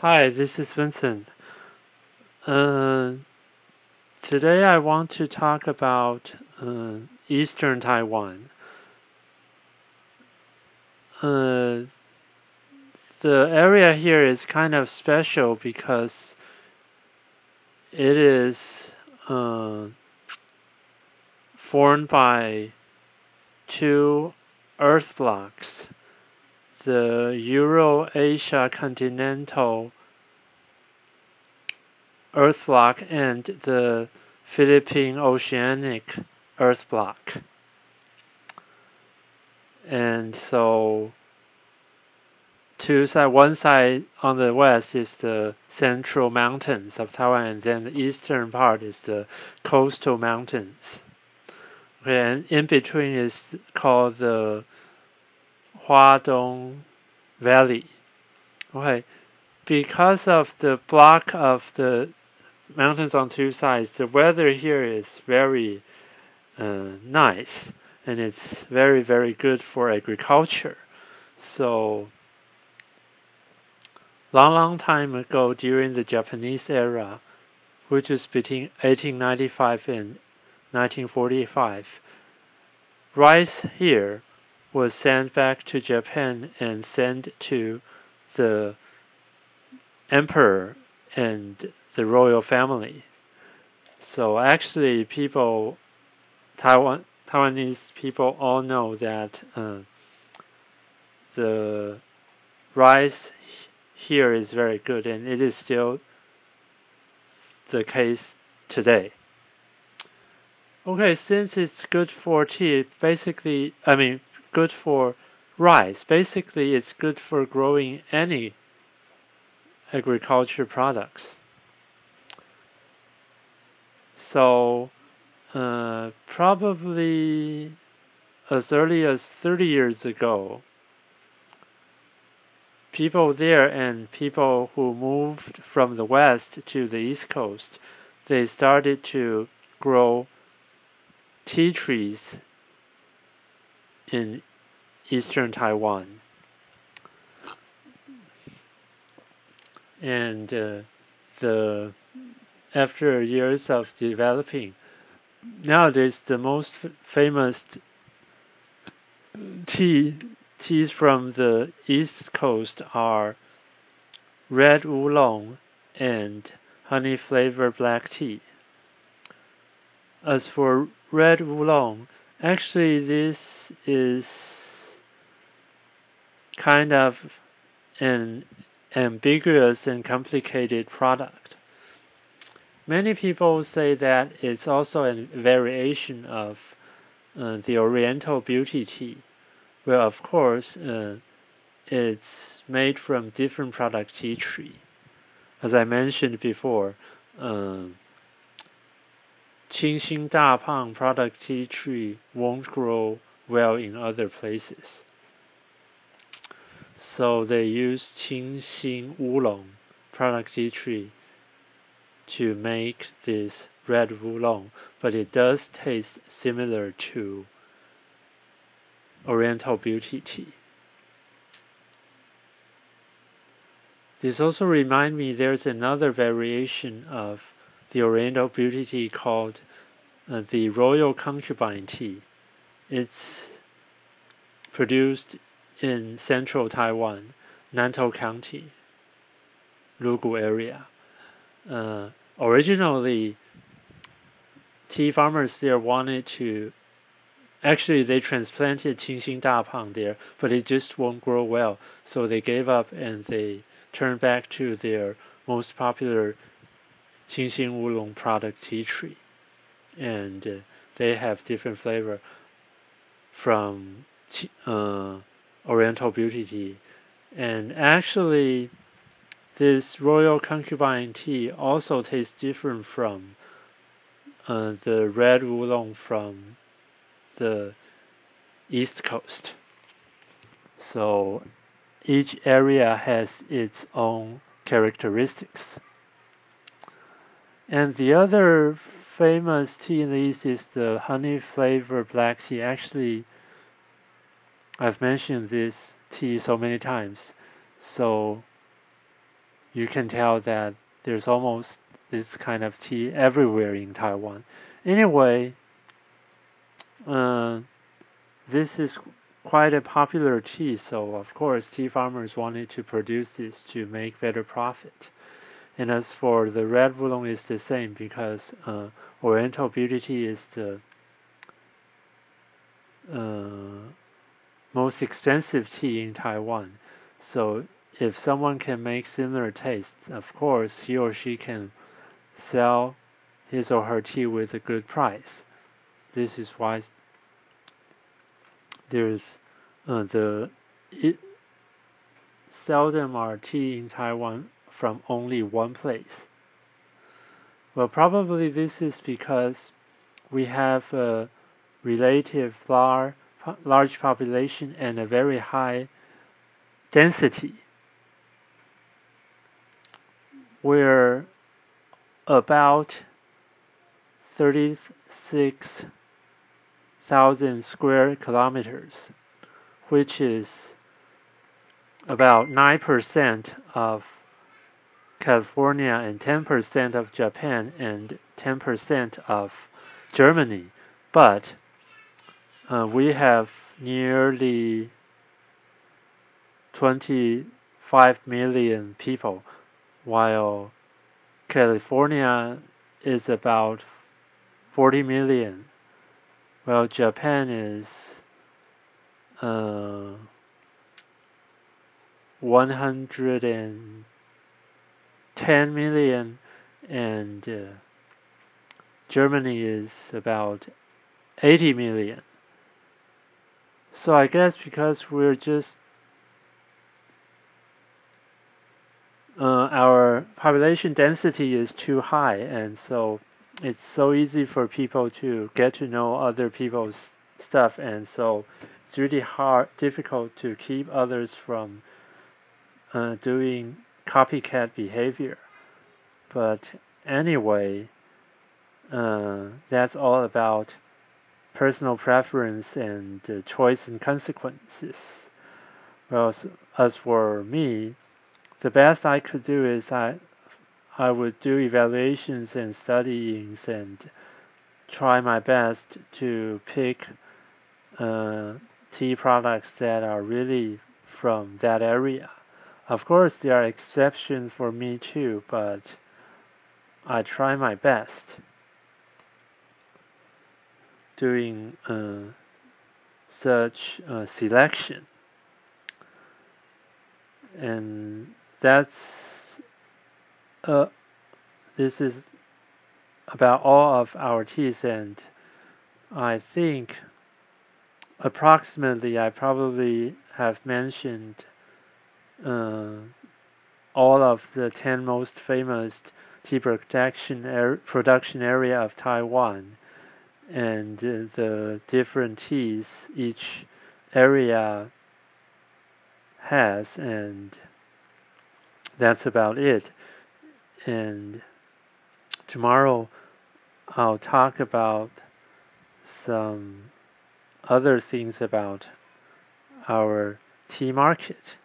Hi, this is Vincent. Uh, today I want to talk about uh, Eastern Taiwan. Uh, the area here is kind of special because it is uh, formed by two earth blocks the Euro-Asia continental earth block and the Philippine oceanic earth block. And so two side one side on the west is the central mountains of Taiwan and then the eastern part is the coastal mountains. Okay, and in between is called the Huadong Valley. Okay, because of the block of the mountains on two sides, the weather here is very uh, nice and it's very very good for agriculture. So long long time ago during the Japanese era, which was between 1895 and 1945, rice here was sent back to Japan and sent to the emperor and the royal family. So actually, people, Taiwan Taiwanese people all know that uh, the rice here is very good, and it is still the case today. Okay, since it's good for tea, basically, I mean, good for rice. Basically, it's good for growing any agriculture products. So, uh, probably as early as 30 years ago, people there and people who moved from the west to the east coast, they started to grow tea trees in eastern Taiwan. And uh, the after years of developing, nowadays the most famous tea teas from the east coast are red oolong and honey flavored black tea. As for red oolong, Actually, this is kind of an ambiguous and complicated product. Many people say that it's also a variation of uh, the Oriental Beauty Tea, where of course uh, it's made from different product tea tree. As I mentioned before, um, Qingxin product tea tree won't grow well in other places. So they use Qingxin Oolong product tea tree to make this red oolong, but it does taste similar to Oriental Beauty Tea. This also reminds me there's another variation of the Oriental Beauty Tea called uh, the Royal Concubine Tea. It's produced in central Taiwan, Nantou County, Lugu area. Uh, originally, tea farmers there wanted to actually they transplanted Qingxin Dapang there, but it just won't grow well. So they gave up and they turned back to their most popular Qingxin Wulong product tea tree, and uh, they have different flavor from uh, Oriental Beauty Tea, and actually, this Royal Concubine tea also tastes different from uh, the red oolong from the East Coast. So each area has its own characteristics. And the other famous tea in the East is the honey flavored black tea. Actually, I've mentioned this tea so many times. So you can tell that there's almost this kind of tea everywhere in Taiwan. Anyway, uh, this is quite a popular tea, so of course tea farmers wanted to produce this to make better profit. And as for the red oolong, is the same because uh, Oriental Beauty is the uh, most expensive tea in Taiwan. So if someone can make similar tastes, of course he or she can sell his or her tea with a good price. This is why there's uh, the it seldom are tea in Taiwan from only one place. Well, probably this is because we have a relative large, large population and a very high density. We're about 36,000 square kilometers, which is about 9% of California and 10% of Japan and 10% of Germany. But uh, we have nearly 25 million people, while California is about 40 million, while Japan is uh, 110 million, and uh, Germany is about 80 million. So I guess because we're just uh, our population density is too high, and so it's so easy for people to get to know other people's stuff, and so it's really hard, difficult to keep others from uh, doing copycat behavior. But anyway, uh, that's all about personal preference and uh, choice and consequences. Well, as for me, the best I could do is I I would do evaluations and studyings and try my best to pick uh, tea products that are really from that area. Of course, there are exceptions for me too, but I try my best doing uh, such selection. And that's uh, this is about all of our teas and I think approximately I probably have mentioned all of the 10 most famous tea production, er production area of Taiwan and uh, the different teas each area has and that's about it. And tomorrow I'll talk about some other things about our tea market.